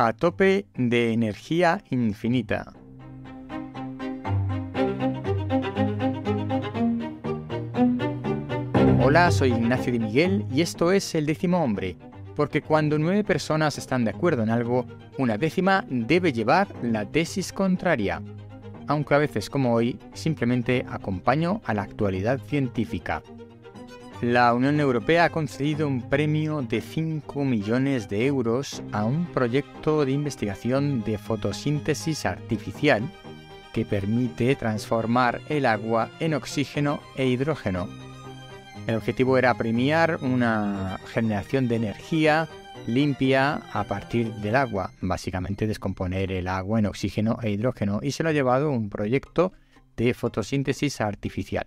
a tope de energía infinita. Hola, soy Ignacio de Miguel y esto es El décimo hombre, porque cuando nueve personas están de acuerdo en algo, una décima debe llevar la tesis contraria, aunque a veces como hoy simplemente acompaño a la actualidad científica. La Unión Europea ha concedido un premio de 5 millones de euros a un proyecto de investigación de fotosíntesis artificial que permite transformar el agua en oxígeno e hidrógeno. El objetivo era premiar una generación de energía limpia a partir del agua, básicamente descomponer el agua en oxígeno e hidrógeno, y se lo ha llevado un proyecto de fotosíntesis artificial.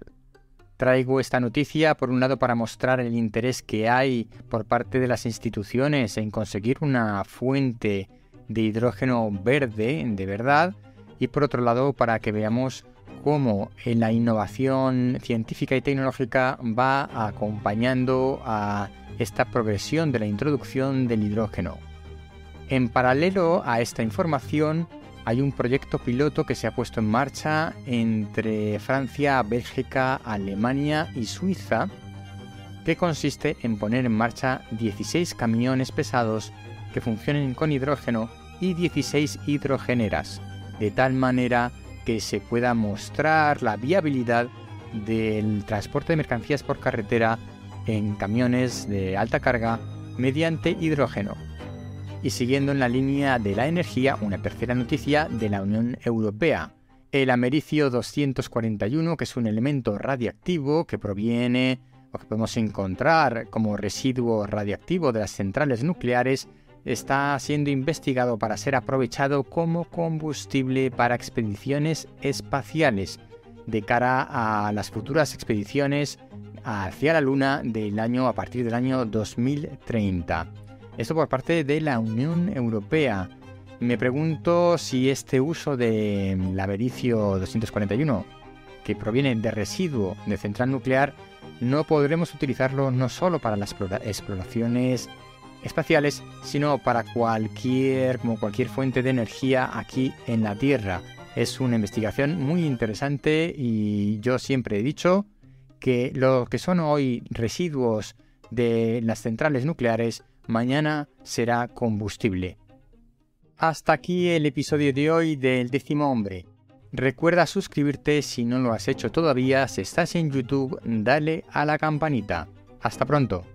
Traigo esta noticia por un lado para mostrar el interés que hay por parte de las instituciones en conseguir una fuente de hidrógeno verde de verdad y por otro lado para que veamos cómo la innovación científica y tecnológica va acompañando a esta progresión de la introducción del hidrógeno. En paralelo a esta información, hay un proyecto piloto que se ha puesto en marcha entre Francia, Bélgica, Alemania y Suiza, que consiste en poner en marcha 16 camiones pesados que funcionen con hidrógeno y 16 hidrogeneras, de tal manera que se pueda mostrar la viabilidad del transporte de mercancías por carretera en camiones de alta carga mediante hidrógeno. Y siguiendo en la línea de la energía, una tercera noticia de la Unión Europea. El americio 241, que es un elemento radiactivo que proviene o que podemos encontrar como residuo radiactivo de las centrales nucleares, está siendo investigado para ser aprovechado como combustible para expediciones espaciales de cara a las futuras expediciones hacia la Luna del año a partir del año 2030. Esto por parte de la Unión Europea. Me pregunto si este uso de la Vericio 241, que proviene de residuo de central nuclear, no podremos utilizarlo no solo para las exploraciones espaciales, sino para cualquier, como cualquier fuente de energía aquí en la Tierra. Es una investigación muy interesante y yo siempre he dicho que lo que son hoy residuos de las centrales nucleares mañana será combustible. Hasta aquí el episodio de hoy del décimo hombre. Recuerda suscribirte si no lo has hecho todavía, si estás en YouTube, dale a la campanita. Hasta pronto.